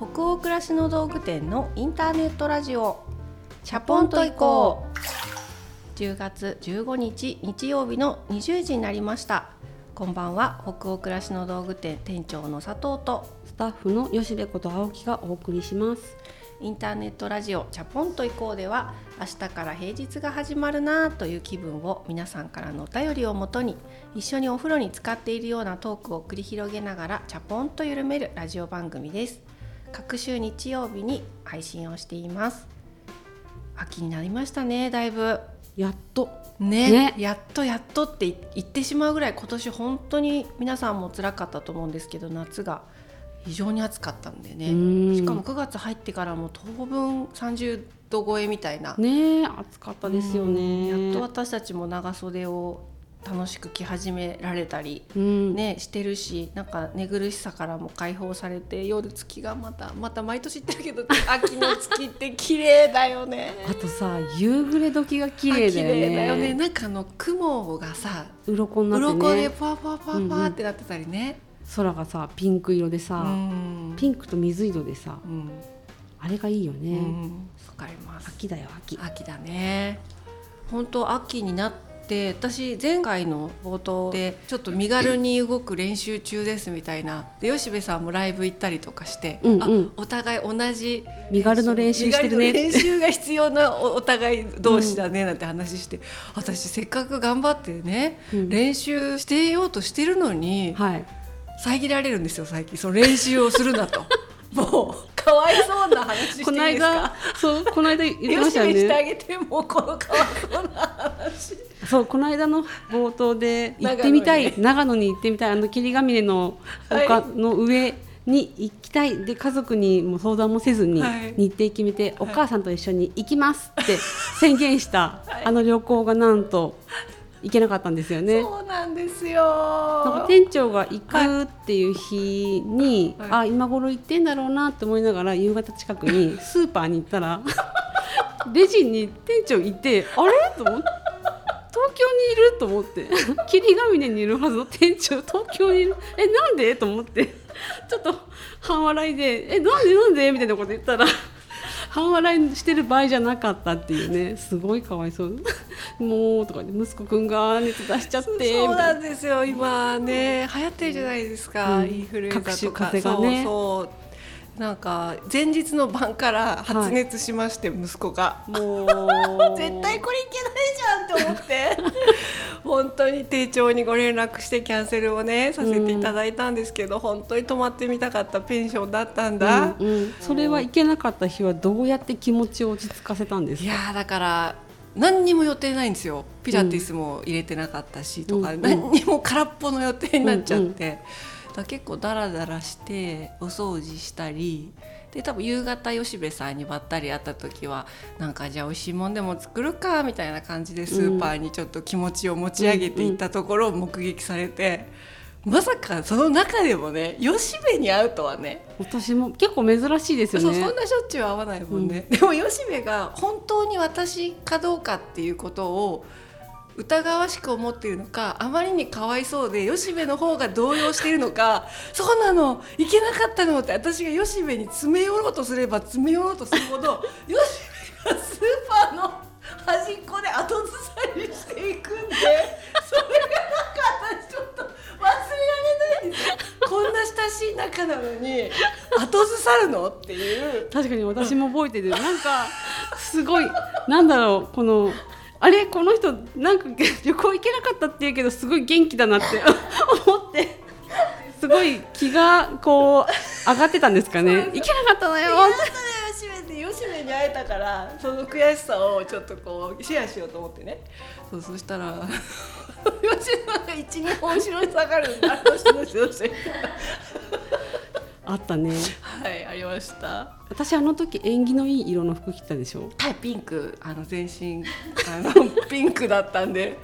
北欧暮らしの道具店のインターネットラジオ。チャポンと行こう。10月15日日曜日の20時になりました。こんばんは。北欧暮らしの道具店店長の佐藤とスタッフの吉部こと青木がお送りします。インターネットラジオチャポンと行こうでは明日から平日が始まるなという気分を皆さんからのお便りをもとに一緒にお風呂に使っているようなトークを繰り広げながらチャポンと緩めるラジオ番組です各週日曜日に配信をしています。秋になりましたねだいぶ。やっと。ねね。やっとやっとって言ってしまうぐらい今年本当に皆さんも辛かったと思うんですけど夏が非常に暑かったんでね。うん。しかも9月入ってからも当分30度超えみたいな、ねえ暑かったですよね。うん。やっと私たちも長袖を楽しく着始められたり、うん。ね、してるしなんか寝苦しさからも解放されて夜月がまたまた毎年言ってるけど秋の月って綺麗だよね。あとさ夕暮れ時が綺麗だよあ綺麗だよね。ねなんかあの雲がさ鱗になって鱗でねパワパワパワパワってなってたりね。空がさピンク色でさ、うん。ピンクと水色でさうん。あれがいいようね、ん。わかります。秋だよ秋。秋だね。本当秋になって私前回の冒頭でちょっと身軽に動く練習中ですみたいな。で吉部さんもライブ行ったりとかして、うんうん。あお互い同じ身軽の練習してるね。練習が必要なお お互い同士だねなんて話して、私せっかく頑張ってね、うん。練習してようとしてるのにはい。遮られるんですよ最近。その練習をするなと。もうかわいそうな話していいですか？この間そうこの間言ってましたよ よししてあねげてもうこのかわいそうな話そうこの間の冒頭で行ってみたい長野に。行ってみたいあの霧ヶ峰の丘の上に行きたい。で家族にも相談もせずにはい。日程決めて、お母さんと一緒に行きますって 宣言した、あの旅行がなんと行けなかったんですよね。そうなんですなんよか店長が行くっていう日に、はい。あ今頃行ってんだろうなって思いながら夕方近くにスーパーに行ったら レジに店長いてあれ？と思って東京にいると思って。霧ヶ峰にいるはずの店長。東京にいる。えなんで？と思って。ちょっと半笑いで。えなんで？なんで？みたいなこと言ったら。半笑いしてる場合じゃなかったっていうね。すごいかわいそう。もうとかで息子くんが熱出しちゃってみそうななんですよ。今ね流行ってるじゃないですか、うん。インフルエンザとか。風邪がね。そうそうなんか前日の晩から発熱しまして、息子が。もう。絶対これいけないじゃんって思って。本当に丁重にご連絡してキャンセルをねさせていただいたんですけど、本当に泊まってみたかったペンションだったんだ、うん。うん。それは行けなかった日はどうやって気持ちを落ち着かせたんですか？いやーだから何にも予定ないんですよ。ピラティスも入れてなかったしとか、うん何にも空っぽの予定になっちゃって、だから結構ダラダラしてお掃除したりで多分夕方吉部さんにばったり会った時はなんかじゃあ美味しいもんでも作るかみたいな感じでスーパーにちょっと気持ちを持ち上げていったところを目撃されて、まさかその中でもね吉部に会うとはね。私も結構珍しいですよそうねそんなしょっちゅう会わないもんね、でも吉部が本当に私かどうかっていうことを疑わしく思っているのかあまりにかわいそうで吉部の方が動揺しているのかそうなのいけなかったのって私が吉部に詰め寄ろうとすれば詰め寄ろうとするほど吉部がスーパーの端っこで後ずさりしていくんでそれがなんか私ちょっと忘れられないんですこんな親しい仲なのに後ずさるのっていう。確かに私も覚えてる。なんかすごいなんだろうこのあれこの人なんか 旅行行けなかったって言うけどすごい元気だなって 思ってすごい気がこう上がってたんですかね。行けなかったのよ。やったね吉部で吉部に会えたからその悔しさをちょっとこうシェアしようと思ってね。そうそしたら 吉部が12本後ろに下がるんだ。どうしどうしどうしあったね。はいありました。私あの時縁起のいい色の服着てたでしょ？はいピンク。あの全身あの ピンクだったんで。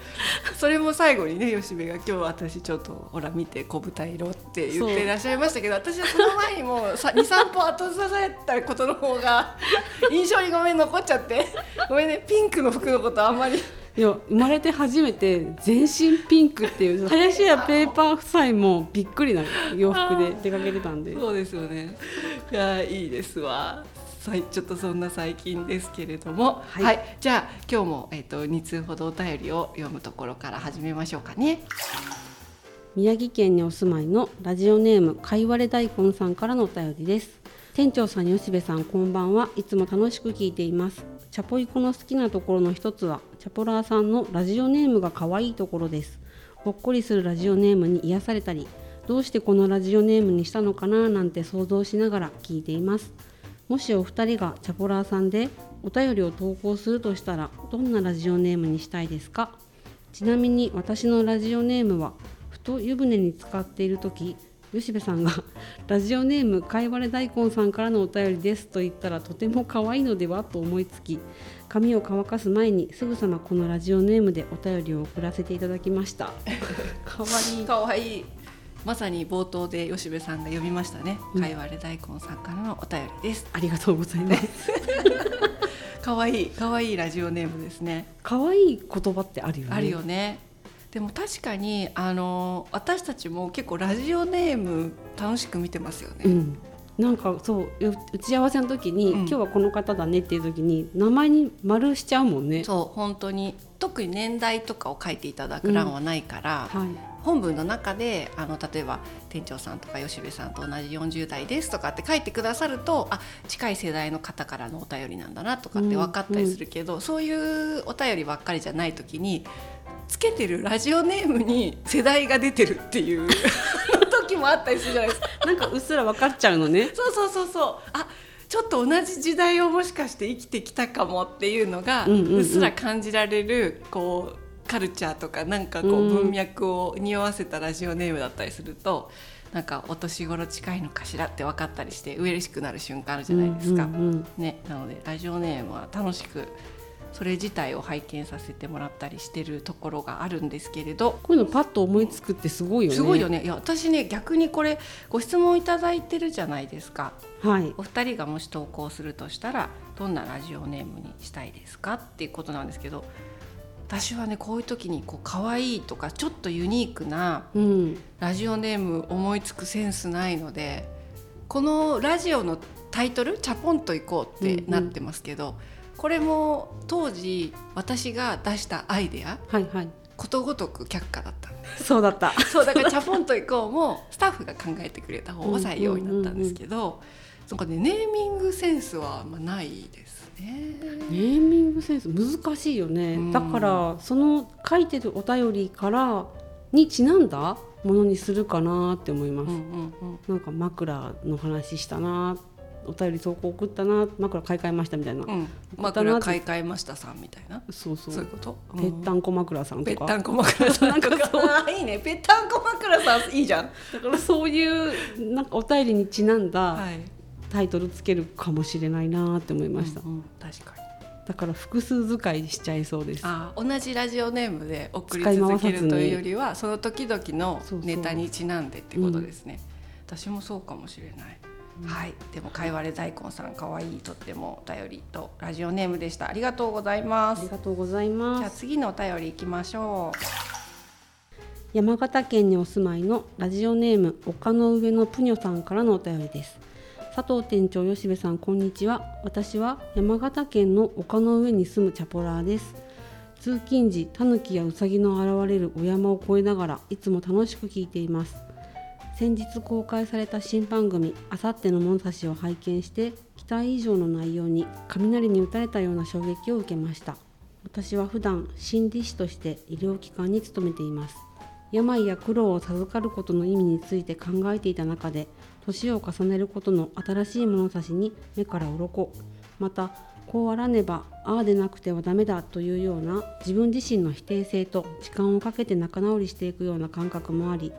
それも最後にね吉部が「今日私ちょっとほら見て小豚色」って言ってらっしゃいましたけど私はその前にもう23 歩後ずさされたことの方が印象にごめん残っちゃって。ごめんねピンクの服のことあんまりいや生まれて初めて全身ピンクっていう林家ペーパー夫妻もびっくりな洋服で出かけてたんで。そうですよね。いやいいですわ。はい、ちょっとそんな最近ですけれども、はい。はい、じゃあ今日もえっ、と2通ほどお便りを読むところから始めましょうかね。宮城県にお住まいのラジオネームかいわれ大根さんからのお便りです。店長さん吉部さんこんばんは。いつも楽しく聞いていますチャポイコの好きなところの一つはチャポラーさんのラジオネームが可愛いところです。ほっこりするラジオネームに癒されたりどうしてこのラジオネームにしたのかななんて想像しながら聞いています。もしお二人がチャポラーさんでお便りを投稿するとしたらどんなラジオネームにしたいですか？ちなみに私のラジオネームはふと湯船に浸かっている時吉部さんが「ラジオネームかいわれ大根さんからのお便りです」と言ったらとても可愛いのではと思いつき髪を乾かす前にすぐさまこのラジオネームでお便りを送らせていただきました可愛い可愛いまさに冒頭で吉部さんが読みましたね。うんかいわれ大根さんからのお便りです。ありがとうございます 可愛い可愛いラジオネームですね。可愛い言葉ってあるよねあるよね。でも確かにあの私たちも結構ラジオネーム楽しく見てますよね。うん。なんかそうよ打ち合わせの時に、うん。今日はこの方だねっていう時に名前に丸しちゃうもんね。そう本当に。特に年代とかを書いていただく欄はないから、はい本文の中であの例えば店長さんとか吉部さんと同じ40代ですとかって書いてくださるとあ近い世代の方からのお便りなんだなとかって分かったりするけど、そういうお便りばっかりじゃない時につけてるラジオネームに世代が出てるっていう 時もあったりするじゃないですか。なんかうっすら分かっちゃうのね。そうそうそうそう。あちょっと同じ時代をもしかして生きてきたかもっていうのが、うんうんうん。うっすら感じられるこうカルチャーとかなんかこううん。文脈を匂わせたラジオネームだったりすると、なんかお年頃近いのかしらって分かったりして嬉しくなる瞬間あるじゃないですか。うんうんうんね、なのでラジオネームは楽しくそれ自体を拝見させてもらったりしてるところがあるんですけれどこういうのパッと思いつくってすごいよね。すごいよね。いや私ね逆にこれご質問いただいてるじゃないですか。はい。お二人がもし投稿するとしたらどんなラジオネームにしたいですかっていうことなんですけど私はねこういう時にこう可愛いとかちょっとユニークなうん。ラジオネーム思いつくセンスないのでこのラジオのタイトル「チャポンと行こう」ってなってますけど、これも当時私が出したアイデアはいはい。ことごとく却下だった。んでそうだった。そうだから「チャポンと行こう」もスタッフが考えてくれた方を採用になったんですけど、そこでネーミングセンスはまあないです。ね。ネー。ミングセンス難しいよね、うん。だからその書いてるお便りからにちなんだものにするかなって思います、うんうんうん。なんか枕の話したなお便り投稿送ったな枕買い替えましたみたいな、うん、枕買い替えましたさんみたいな。そうそう。そういうこと？ぺったんこ枕さんとか。ぺったんこ枕さんとか。あーいいね。ぺったんこ枕さんいいじゃん。だからそういうなんかお便りにちなんだはいタイトルつけるかもしれないなって思いました、うんうん。確かに。だから複数使いしちゃいそうです。あー同じラジオネームで送り続けるというよりはその時々のネタにちなんでってことですね。私もそうかもしれない、はい。でもかいわれ大根さんかわいいとってもお便りとラジオネームでした。ありがとうございます。ありがとうございじます。ゃあ次のお便りいきましょ山形県にお住まいのラジオネーム丘の上のぷにょさんからのお便りです佐藤店長吉部さんこんにちは。私は山形県の丘の上に住むチャポラーです。通勤時タヌキやウサギの現れるお山を越えながらいつも楽しく聞いています。先日公開された新番組「あさっての物差し」を拝見して期待以上の内容に雷に打たれたような衝撃を受けました。私は普段心理師として医療機関に勤めています。病や苦労を授かることの意味について考えていた中で年を重ねることの新しい物差しに目から鱗。またこうあらねばああでなくてはダメだというような自分自身の否定性と時間をかけて仲直りしていくような感覚もあり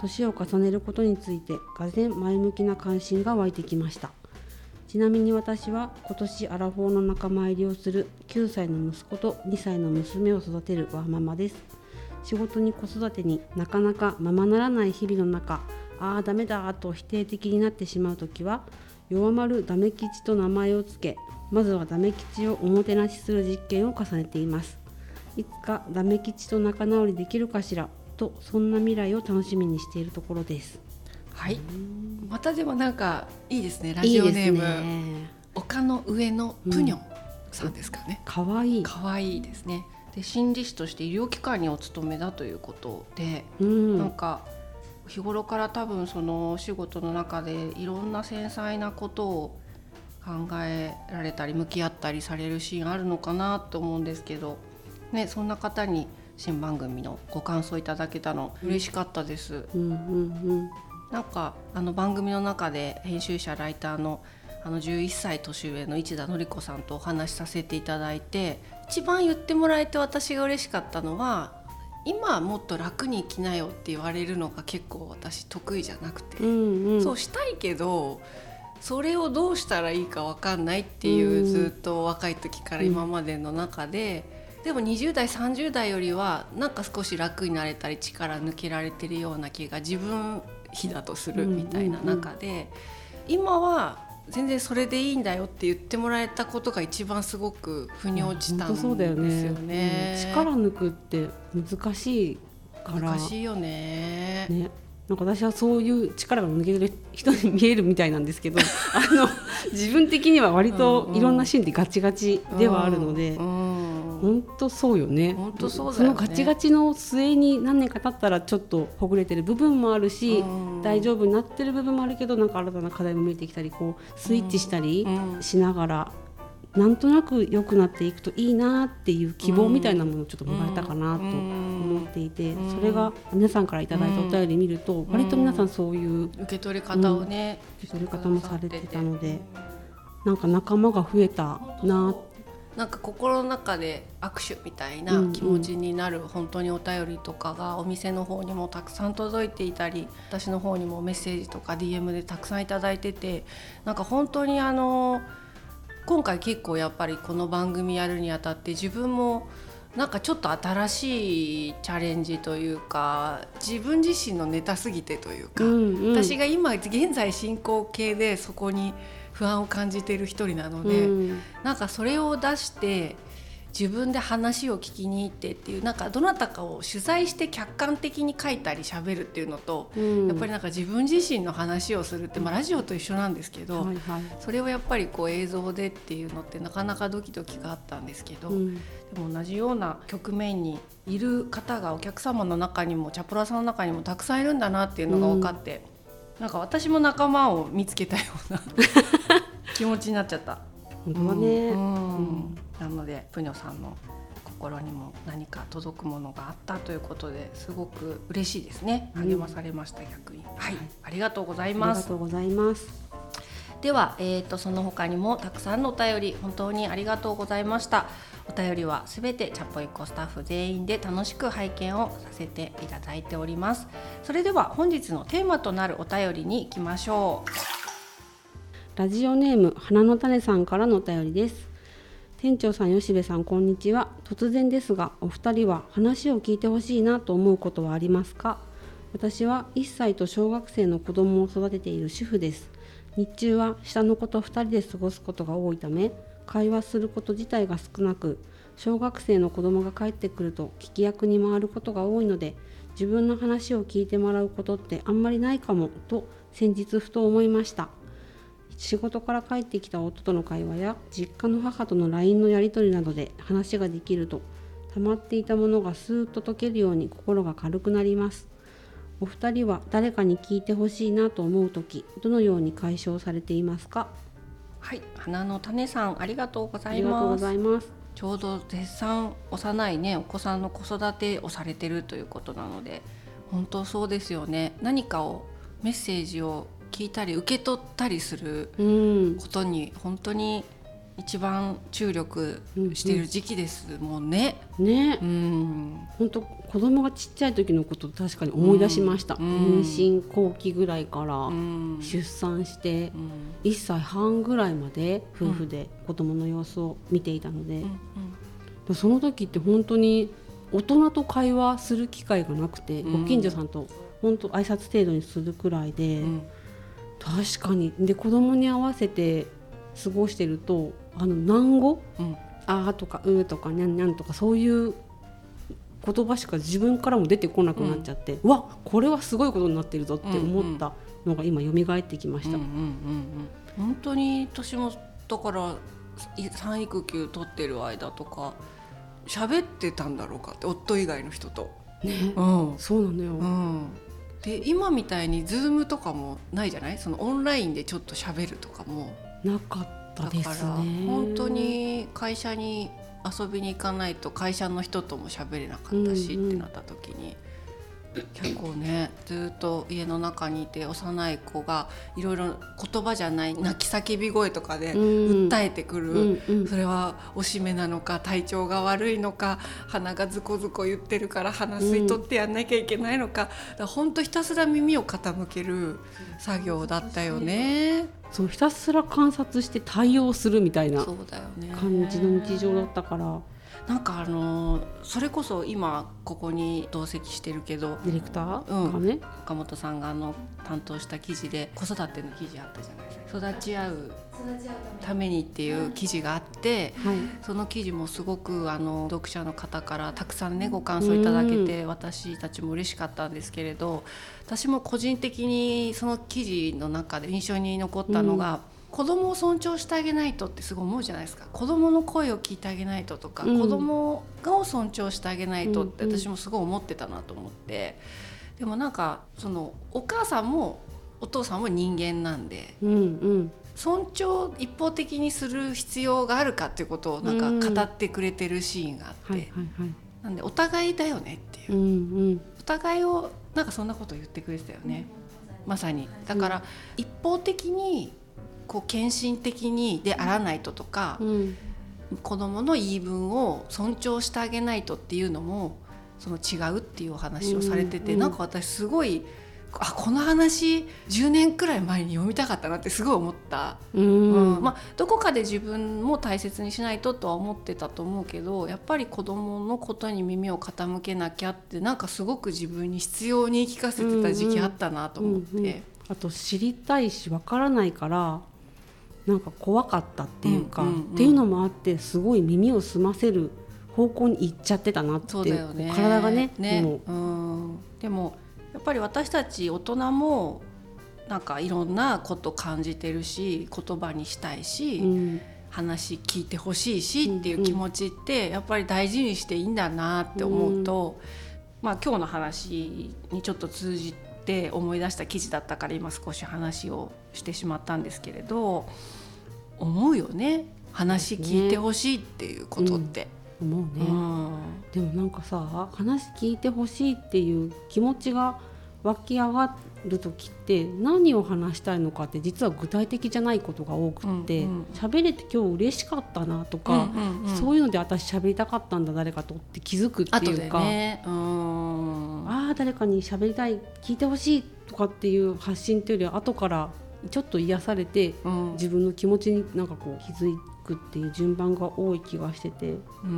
年を重ねることについてがぜ前向きな関心が湧いてきました。ちなみに私は今年アラフォーの仲間入りをする9歳の息子と2歳の娘を育てるわママです。仕事に子育てになかなかままならない日々の中ああダメだ。と否定的になってしまう時は弱まるダメ吉と名前をつけまずはダメ吉をおもてなしする実験を重ねています。いつかダメ吉と仲直りできるかしらとそんな未来を楽しみにしているところです。はい。またでもなんかいいですね。ラジオネームね丘の上のプニョンさんですかね、かわいい。可愛いですね。で心理師として医療機関にお勤めだということで、うん。なんか日頃から多分そのお仕事の中でいろんな繊細なことを考えられたり向き合ったりされるシーンあるのかなと思うんですけど、ね、そんな方に新番組のご感想いただけたの嬉しかったです。うんうんなんかあの番組の中で編集者ライターのあの11歳年上の市田典子さんとお話しさせていただいて一番言ってもらえて私が嬉しかったのは今はもっと楽に生きなよって言われるのが結構私得意じゃなくて、うんうん。うんそうしたいけどそれをどうしたらいいか分かんないっていう、うん。ずっと若い時から今までの中で、でも20代30代よりはなんか少し楽になれたり力抜けられてるような気が自分比だとするみたいな中で、今は全然それでいいんだよって言ってもらえたことが一番すごく腑に落ちたんですよ本当そうだよね。ねうん。力抜くって難しいから。難しいよね。ね。なんか私はそういう力が抜けてる人に見えるみたいなんですけどあの自分的には割といろんなシーンでガチガチではあるので、うん本当そうよね。本当そうね。のガチガチの末に何年か経ったらちょっとほぐれてる部分もあるし、うん。大丈夫になってる部分もあるけどなんか新たな課題も見えてきたりこうスイッチしたりうん。しながら、なんとなく良くなっていくといいなっていう希望みたいなものをちょっともらえたかなと思っていて、うん。それが皆さんからいただいたお便り見ると、割と皆さんそういう受け取り方をね、受け取り方もされてたのでうんなんか仲間が増えたななんか心の中で握手みたいな気持ちになる本当にお便りとかがお店の方にもたくさん届いていたり私の方にもメッセージとか DM でたくさんいただいててなんか本当にあの今回結構やっぱりこの番組やるにあたって自分もなんかちょっと新しいチャレンジというか自分自身のネタすぎてというか、うんうん。私が今現在進行形でそこに不安を感じている一人なので、うん。なんかそれを出して自分で話を聞きに行ってっていうなんかどなたかを取材して客観的に書いたり喋るっていうのと、うん。やっぱりなんか自分自身の話をするって、まあ、ラジオと一緒なんですけど、はいはい。それをやっぱりこう映像でっていうのってなかなかドキドキがあったんですけど、うん。でも同じような局面にいる方がお客様の中にもチャプラーさんの中にもたくさんいるんだなっていうのが分かって、なんか私も仲間を見つけたような 気持ちになっちゃった。本当なのでプニョさんの心にも何か届くものがあったということですごく嬉しいですね。うん。励まされました、逆に。はい、ありがとうございありますがとうございます。では、えー、とその他にもたくさんのお便り本当にありがとうございました。お便りはすべてチャポイコスタッフ全員で楽しく拝見をさせていただいております。それでは本日のテーマとなるお便りに行きましょうラジオネーム花の種さんからのお便りです。店長さん吉部さんこんにちは。突然ですがお二人は話を聞いてほしいなと思うことはありますか？私は1歳と小学生の子供を育てている主婦です。日中は下の子と2人で過ごすことが多いため会話すること自体が少なく小学生の子供が帰ってくると聞き役に回ることが多いので自分の話を聞いてもらうことってあんまりないかもと先日ふと思いました。仕事から帰ってきた夫との会話や実家の母との LINE のやり取りなどで話ができると溜まっていたものがスーッと溶けるように心が軽くなります。お二人は誰かに聞いてほしいなと思う時どのように解消されていますか？はい花の種さんありがとうございます。ちょうど絶賛幼いねお子さんの子育てをされてるということなので本当そうですよね。何かをメッセージを聞いたり受け取ったりするうん。ことに本当に一番注力している時期ですもんね。ね。うん、本当子供がちっちゃい時のこと確かに思い出しました、うん。妊娠後期ぐらいからうん。出産してうん。1歳半ぐらいまで夫婦で子供の様子を見ていたので、うん。その時って本当に大人と会話する機会がなくて、うん。ご近所さんと本当挨拶程度にするくらいで、うん確かに。で子供に合わせて過ごしてるとあの難語？うん「あ」とか「う」とか「にゃんにゃん」とかそういう言葉しか自分からも出てこなくなっちゃって、うわこれはすごいことになってるぞって思ったのが今蘇ってきました。うんうんうんうん本当に私もだからい産育休取ってる間とか喋ってたんだろうかって夫以外の人と。ね、うん。そうなのよ、うん、で今みたいにズームとかもないじゃない？そのオンラインでちょっと喋るとかも。なかっただですからね。本当に会社に遊びに行かないと会社の人とも喋れなかったしうんうんってなった時に結構ねずっと家の中にいて幼い子がいろいろ言葉じゃない泣き叫び声とかでうん。訴えてくる、うんうん。それはおしめなのか体調が悪いのか鼻がズコズコ言ってるから鼻吸い取ってやんなきゃいけないのか,、だから本当ひたすら耳を傾ける作業だったよね。そうひたすら観察して対応するみたいな感じの日常だったからなんかあのそれこそ今ここに同席してるけどディレクター？がね、岡本さんがあの担当した記事で子育ての記事あったじゃないですか。育ち合うためにっていう記事があってはい。その記事もすごくあの読者の方からたくさんねご感想いただけて私たちも嬉しかったんですけれど私も個人的にその記事の中で印象に残ったのが、子供を尊重してあげないとってすごい思うじゃないですか。子供の声を聞いてあげないととか、うん。子供を尊重してあげないとってうんうん私もすごい思ってたなと思って。でもなんかそのお母さんもお父さんも人間なんでうんうん。尊重一方的にする必要があるかっていうことをなんか語ってくれてるシーンがあって、はいはいはい。なんでお互いだよねっていう。う、んうん。お互いをなんかそんなこと言ってくれてたよね。まさに。だから一方的にこう献身的にであらないととか、うん。子供の言い分を尊重してあげないとっていうのもその違うっていうお話をされてて、うんうんなんか私すごいあこの話10年くらい前に読みたかったなってすごい思った。ううん。んまあ、どこかで自分も大切にしないととは思ってたと思うけどやっぱり子どものことに耳を傾けなきゃってなんかすごく自分に必要に聞かせてた時期あったなと思って。うんうん。あと知りたいしわからないからなんか怖かったっていうか、うんうんうん。っていうのもあってすごい耳を澄ませる方向に行っちゃってたなってそうね。体がねね。も。うん、でもやっぱり私たち大人もなんかいろんなこと感じてるし言葉にしたいし、う、うん。話聞いてほしいしっていう気持ちってやっぱり大事にしていいんだなって思うと、まあ今日の話にちょっと通じて思い出した記事だったから今少し話をしてしまったんですけれど思うよね。話聞いてほしいっていうことって。思うね、うん。でもなんかさ話聞いてほしいっていう気持ちが湧き上がる時って何を話したいのかって実は具体的じゃないことが多くってうんうん。喋、れて今日嬉しかったなとか、うんうんうん。そういうので私喋りたかったんだ誰かとって気づくっていうか、ね。うん。ああ誰かに喋りたい聞いてほしいとかっていう発信っていうよりは後からちょっと癒されてうん。自分の気持ちになんかこう気づくっていう順番が多い気がしてて。うんうんうんう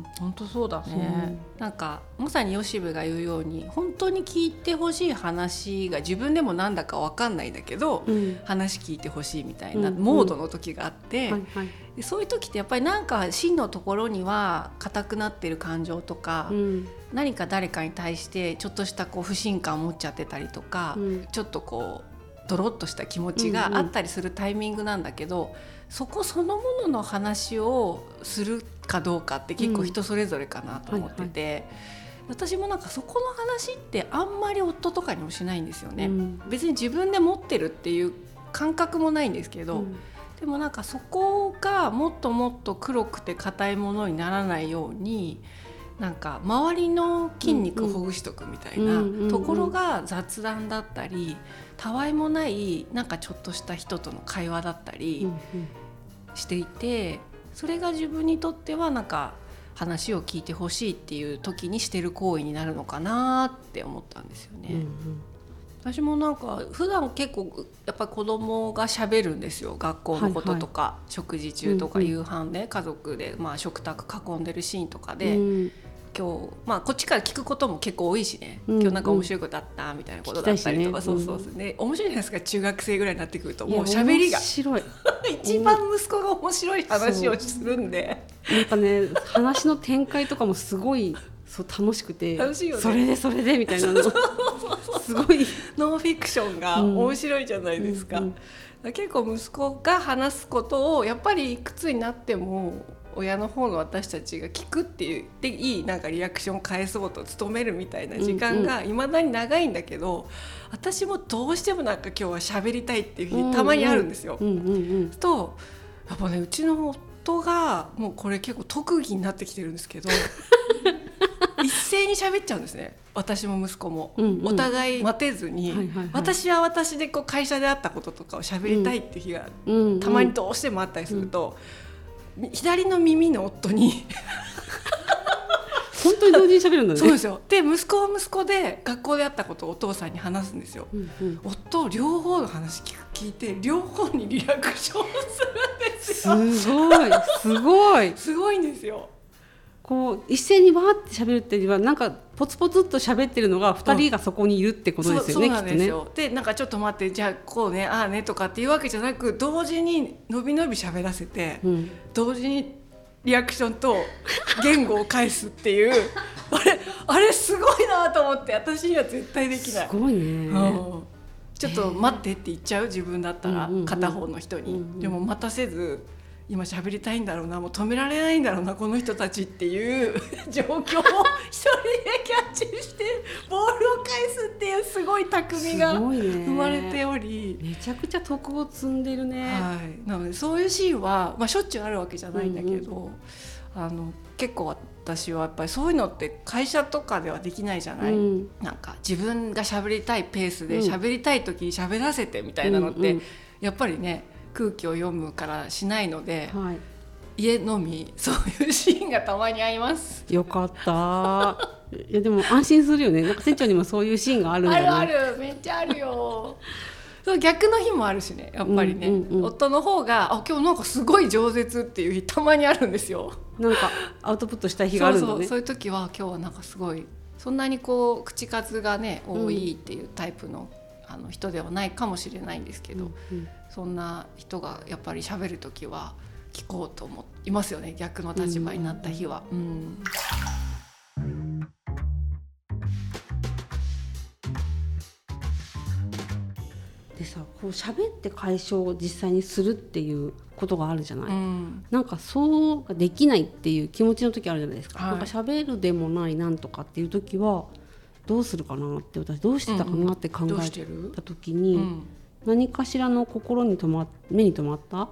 ん。本当そうだね。なんかまさに吉部が言うように本当に聞いてほしい話が自分でもなんだかわかんないんだけど、うん。話聞いてほしいみたいなうんモードの時があって、そういう時ってやっぱりなんか真のところには硬くなってる感情とか、うん。何か誰かに対してちょっとしたこう不信感を持っちゃってたりとか、うん。ちょっとこうドロッとした気持ちがあったりするタイミングなんだけど、そこそのものの話をするかどうかって結構人それぞれかなと思ってて、私もなんかそこの話ってあんまり夫とかにもしないんですよね。うん。別に自分で持ってるっていう感覚もないんですけど、うん。でもなんかそこがもっともっと黒くて硬いものにならないようになんか周りの筋肉ほぐしとくみたいなところが雑談だったりたわいもないなんかちょっとした人との会話だったうりん。していてそれが自分にとってはなんか話を聞いてほしいっていう時にしてる行為になるのかなって思ったんですよね。うんうん。私もなんか普段結構やっぱり子供がしゃべるんですよ。学校のこととか、食事中とか夕飯で家族でまあ食卓囲んでるシーンとかうで、ん今日まあこっちから聞くことも結構多いしね、うん今日なんか面白いことあったみたいなことだったりとか、ね。そうそうそう。ね面白いじゃないですか中学生ぐらいになってくるともう喋りが。面白い。一番息子が面白い話をするんで。なん。かね話の展開とかもすごいそう楽しくて。楽しいよね。それでそれでみたいなの。すごい。ノンフィクションが面白いじゃないですか。うんうん。結構息子が話すことをやっぱりいくつになっても親の方の私たちが聞くって言っていいなんかリアクションを返そうと努めるみたいな時間がいまだに長いんだけど、私もどうしてもなんか今日は喋りたいっていう日たまにあるんですよ。うんうんうんとやっぱねうちの夫がもうこれ結構特技になってきてるんですけど 一斉に喋っちゃうんですね。私も息子も、うんうん。お互い待てずに、はいはいはい。私は私でこう会社であったこととかを喋りたいっていう日がうんうんたまにどうしてもあったりすると、左の耳の夫に 本当に同時に喋るんだねそうですよで息子は息子で学校であったことをお父さんに話すんですよ。うんうん夫両方の話聞く聞いて両方にリアクションするんですすよ。ごいすごい すごいんですよ。こう一斉にわーって喋るっていうよりはなんかポツポツっと喋ってるのが二人がそこにいるってことですよね、そうそうなんきっとね。ですよ。でなんかちょっと待ってじゃあこうねああねとかっていうわけじゃなく同時にのびのび喋らせて、うん、同時にリアクションと言語を返すっていう あれあれすごいなと思って私には絶対できない。すごいね。うんちょっと待ってって言っちゃう？自分だったら片方の人に、でも待たせず今喋りたいんだろうなもう止められないんだろうなこの人たちっていう 状況を一人でキャッチしてボールを返すっていうすごい巧みが生まれており。めちゃくちゃ徳を積んでるね。はい、なのでそういうシーンは、まあ、しょっちゅうあるわけじゃないんだけど、あの結構私はやっぱりそういうのって会社とかではできないじゃない、うん。なんか自分が喋りたいペースでうん。喋りたい時に喋らせてみたいなのって、うんうん。やっぱりね空気を読むからしないのではい。家のみそういうシーンがたまにあります。よかった。いやでも安心するよね。なんか店長にもそういうシーンがあるんだね。あるあるめっちゃあるよ。そう逆の日もあるしねやっぱりね、うんうんうん夫の方があ今日なんかすごい饒舌っていう日たまにあるんですよ。なんかアウトプットしたい日があるんだね。そうそうそういう時は今日はなんかすごいそんなにこう口数がね多いっていうタイプの,、あの人ではないかもしれないんですけど、うんそんな人がやっぱり喋る時は聞こうと思いますよね逆の立場になった日は。うんでさこう喋って解消を実際にするっていうことがあるじゃない、うん。なんかそうできないっていう気持ちの時あるじゃないですか、はい。なんか喋るでもないなんとかっていう時はどうするかなって私どうしてたかなって考えた時うに、ん。何かしらの心に留ま目に留まった？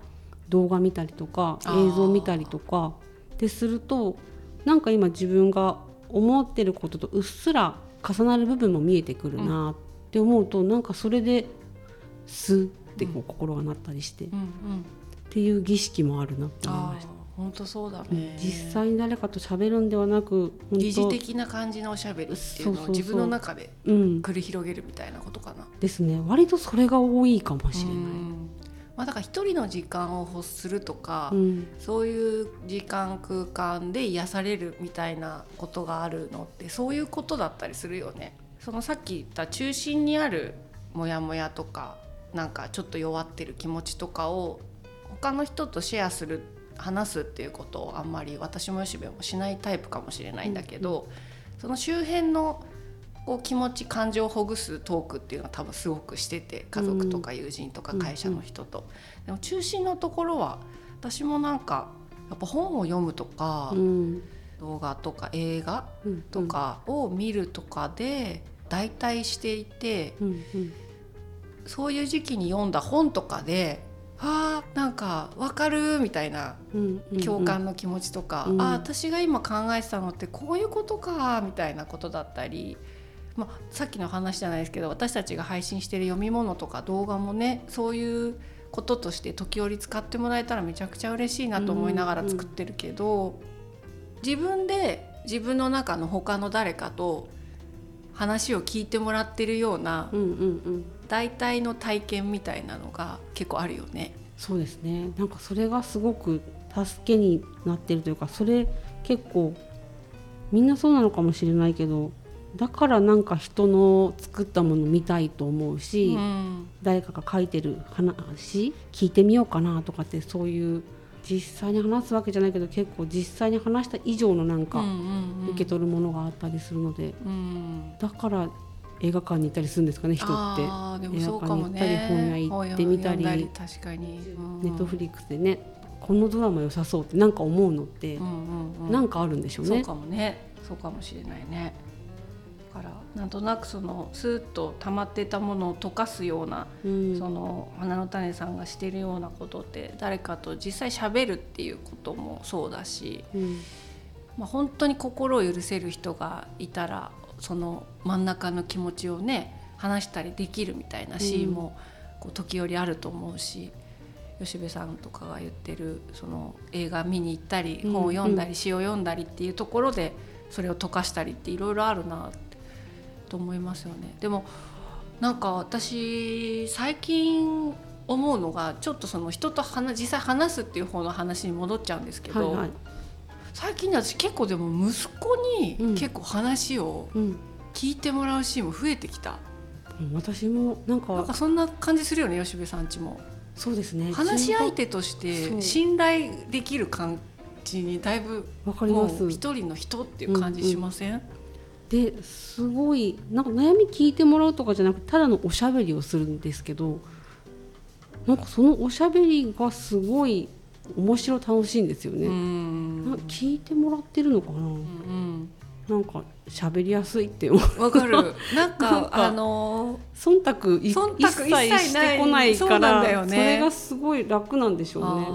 動画見たりとか映像見たりとか。でするとなんか今自分が思ってることとうっすら重なる部分も見えてくるなって思うと、なんかそれでスッってこう心がなったりして、っうんうん。ていう儀式もあるなって思いあました。ー本当そうだうんね。実際に誰かと喋るんではなく疑似的な感じのおしゃべりっていうのを自分の中でうん、繰り広げるみたいなことかな。ですね割とそれが多いかもしれない。うんまあ、だから一人の時間を欲するとか、うんそういう時間空間で癒されるみたいなことがあるのってそういうことだったりするよね。そのさっき言った中心にあるモヤモヤとかなんかちょっと弱ってる気持ちとかを他の人とシェアする話すっていうことをあんまり私も吉部もしないタイプかもしれないんだけど、その周辺のこう気持ち感情をほぐすトークっていうのは多分すごくしてて家族とか友人とか会社の人と。でも中心のところは私もなんかやっぱ本を読むとか、うん。動画とか映画うん。とかを見るとかで代替していて、うんうん。そういう時期に読んだ本とかで「あーなんかわかる」みたいな共感の気持ちとか「うんあー私が今考えてたのってこういうことか」みたいなことだったり。まあ、さっきの話じゃないですけど私たちが配信してる読み物とか動画もねそういうこととして時折使ってもらえたらめちゃくちゃ嬉しいなと思いながら作ってるけど、自分で自分の中の他の誰かと話を聞いてもらってるようなうんうんうん代替の体験みたいなのが結構あるよね。そうですね。なんかそれがすごく助けになってるというかそれ結構みんなそうなのかもしれないけどだからなんか人の作ったもの見たいと思うし、うん。誰かが書いてる話聞いてみようかなとかってそういう実際に話すわけじゃないけど結構実際に話した以上のなんかうんうん受け取るものがあったりするので、うん。だから映画館に行ったりするんですかね人って。映画館に行ったり本屋行ってみたり。ネットフリックスでねこのドラマ良さそうってなんか思うのってうなんかあるんでしょうね。そうかもね。そうかもしれないね。だからなんとなくそのスーッと溜まってたものを溶かすような、うん。その花の種さんがしてるようなことって誰かと実際喋るっていうこともそうだし、うん。まあ、本当に心を許せる人がいたらその真ん中の気持ちをね話したりできるみたいなシーンもこう時折あると思うし、吉部さんとかが言ってるその映画見に行ったりうん。本を読んだり詩を読んだりっていうところでそれを溶かしたりっていろいろあるなってと思いますよね。でもなんか私最近思うのがちょっとその人と話実際話すっていう方の話に戻っちゃうんですけど、はいはい最近ね私結構でも息子にうん。結構話をうん聞いてもらうシーンも増えてきた、私もなんかなんかそんな感じするよね吉部さんちも。そうですね。話し相手として信頼できる感じにだいぶわかりもます。う一人の人っていう感じしません、ですごいなんか悩み聞いてもらうとかじゃなくてただのおしゃべりをするんですけどなんかそのおしゃべりがすごい面白い楽しいんですよね、聞いてもらってるのかな、うんなんか喋りやすいって思う。わかる。なんかあの忖度い忖度一切してこないそうからなんだよね。それがすごい楽なんでしょうね。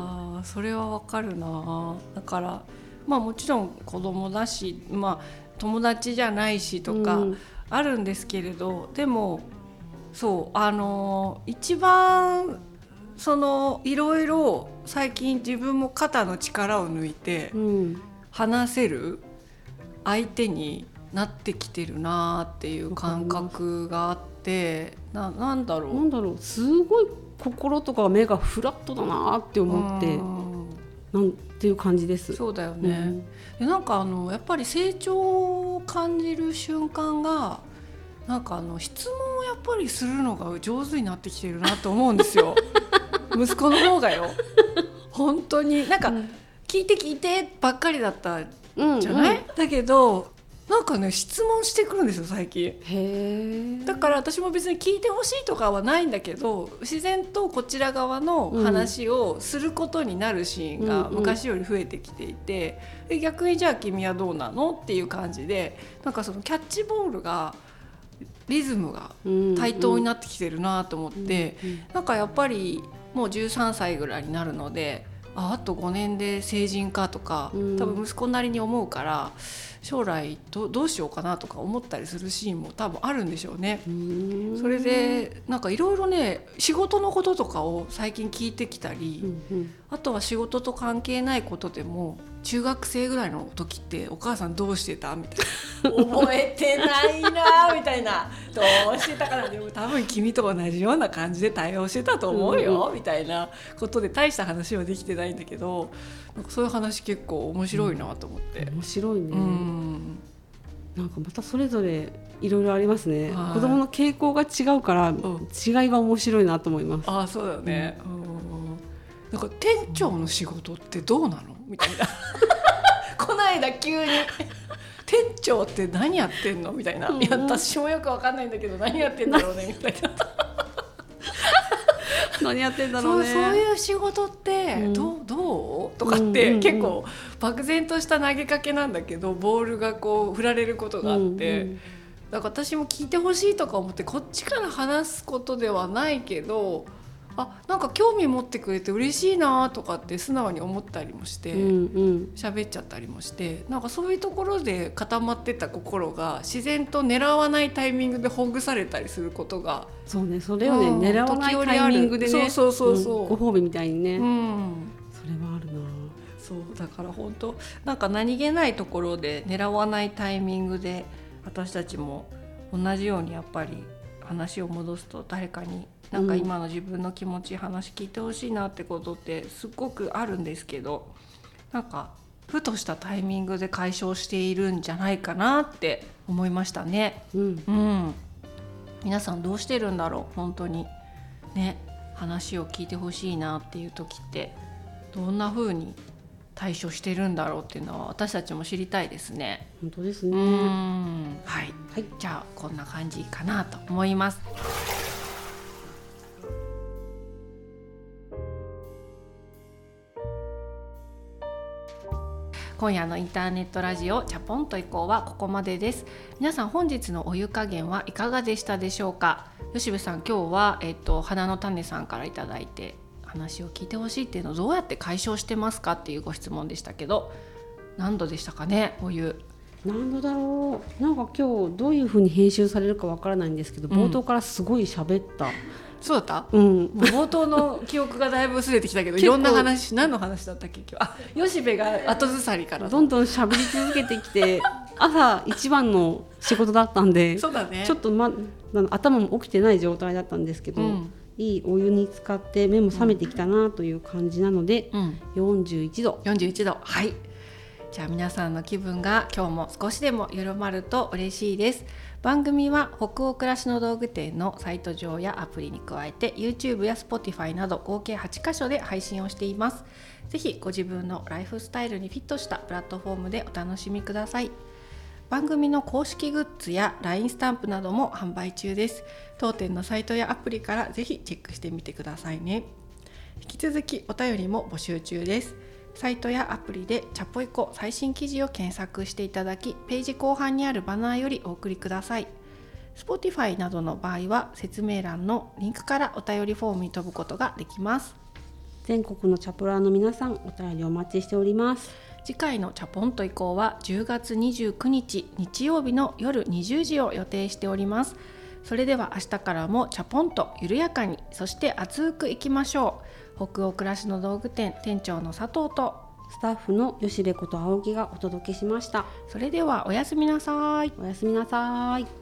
それはわかるな。だからまあもちろん子供だしまあ友達じゃないしとかうん。あるんですけれど、でもそうあの一番そのいろいろ最近自分も肩の力を抜いてうん話せる相手になってきてるなっていう感覚があってななんだろう。なんだろう。すごい心とか目がフラットだなって思ってうん。なんていう感じです。そうだよね、うん。でなんかあのやっぱり成長を感じる瞬間がなんかあの質問をやっぱりするのが上手になってきてるなと思うんですよ 息子の方がよ。本当に。なんか聞いて聞いてばっかりだったうんじゃない、うん。だけどなんかね質問してくるんですよ最近。だから私も別に聞いてほしいとかはないんだけど自然とこちら側の話をすることになるシーンがうんうん昔より増えてきていて、で逆にじゃあ君はどうなのっていう感じでなんかそのキャッチボールがリズムが対等になってきてるなと思って、なんかやっぱりもう13歳ぐらいになるのでああと5年で成人かとかうん。多分息子なりに思うから将来どどうしようかなとか思ったりするシーンも多分あるんでしょうね。うん。それでなんかいろいろね仕事のこととかを最近聞いてきたり、うんうん。あとは仕事と関係ないことでも中学生ぐらいの時ってお母さんどうしてた？みたいな。覚えてないな みたいな。どうしてたかな？でも多分君と同じような感じで対応してたと思うよ、みたいなことで大した話はできてないんだけどそういう話結構面白いなと思って。面白いね。うん。なんかまたそれぞれいろいろありますね。はい。子供の傾向が違うから、ん。違いが面白いなと思います。ああそうだよね、うん。なんか店長の仕事ってどうなの？みたいな。こないだ急に「店長って何やってんの?」みたいな「うんいや私もよくわかんないんだけど何やってんだろうね」みたいな。何やってんだろそううね。そういう仕事ってうん。どうどう？とかって結構漠然とした投げかけなんだけどボールがこう振られることがあって。うんうんだから私も聞いてほしいとか思ってこっちから話すことではないけどあなんか興味持ってくれて嬉しいなとかって素直に思ったりもしてうんうん。喋、っちゃったりもしてなんかそういうところで固まってた心が自然と狙わないタイミングでほぐされたりすることが、そうねそれをね、うん狙わないタイミングでね。そうそうそうそう。うんご褒美みたいにね、うん、それはあるな。そうだから本当なんか何気ないところで狙わないタイミングで私たちも同じようにやっぱり話を戻すと誰かになんか今の自分の気持ち話聞いてほしいなってことってすっごくあるんですけどなんかふとしたタイミングで解消しているんじゃないかなって思いましたね。うんうん、皆さんどうしてるんだろう本当にね話を聞いてほしいなっていう時ってどんな風に対処してるんだろうっていうのは私たちも知りたいですね。本当ですうね。んはい、はいじゃあこんな感じかなと思います。今夜のインターネットラジオチャポンと移行はここまでです。皆さん本日のお湯加減はいかがでしたでしょうか？吉部さん今日はえっと花の種さんからいただいて話を聞いてほしいっていうのをどうやって解消してますかっていうご質問でしたけど。何度でしたかねお湯。何度だろう？なんか今日どういう風に編集されるかわからないんですけど、うん。冒頭からすごい喋った。そうだった？うん。冒頭の記憶がだいぶ薄れてきたけどいろんな話何の話だったっけ？今日。あ吉部が後ずさりからどんどん喋り続けてきて、朝一番の仕事だったんで、そうだね。ちょっとま頭も起きてない状態だったんですけど、うん。いいお湯に浸かって目も覚めてきたなという感じなので、うん。41度。41度。はい。じゃあ皆さんの気分が今日も少しでも緩まると嬉しいです番組は北欧暮らしの道具店のサイト上やアプリに加えて YouTube や Spotify など合計8カ所で配信をしています。ぜひご自分のライフスタイルにフィットしたプラットフォームでお楽しみください。番組の公式グッズや LINE スタンプなども販売中です。当店のサイトやアプリからぜひチェックしてみてくださいね。引き続きお便りも募集中です。サイトやアプリでチャポイコ最新記事を検索していただきページ後半にあるバナーよりお送りください。Spotify などの場合は説明欄のリンクからお便りフォームに飛ぶことができます。全国のチャプラーの皆さんお便りお待ちしております。次回のチャポンと移行は10月29日日曜日の夜20時を予定しております。それでは明日からもチャポンと緩やかにそして熱くいきましょう北欧暮らしの道具店店長の佐藤とスタッフの吉部こと青木がお届けしました。それではおやすみなさいおやすみなさい。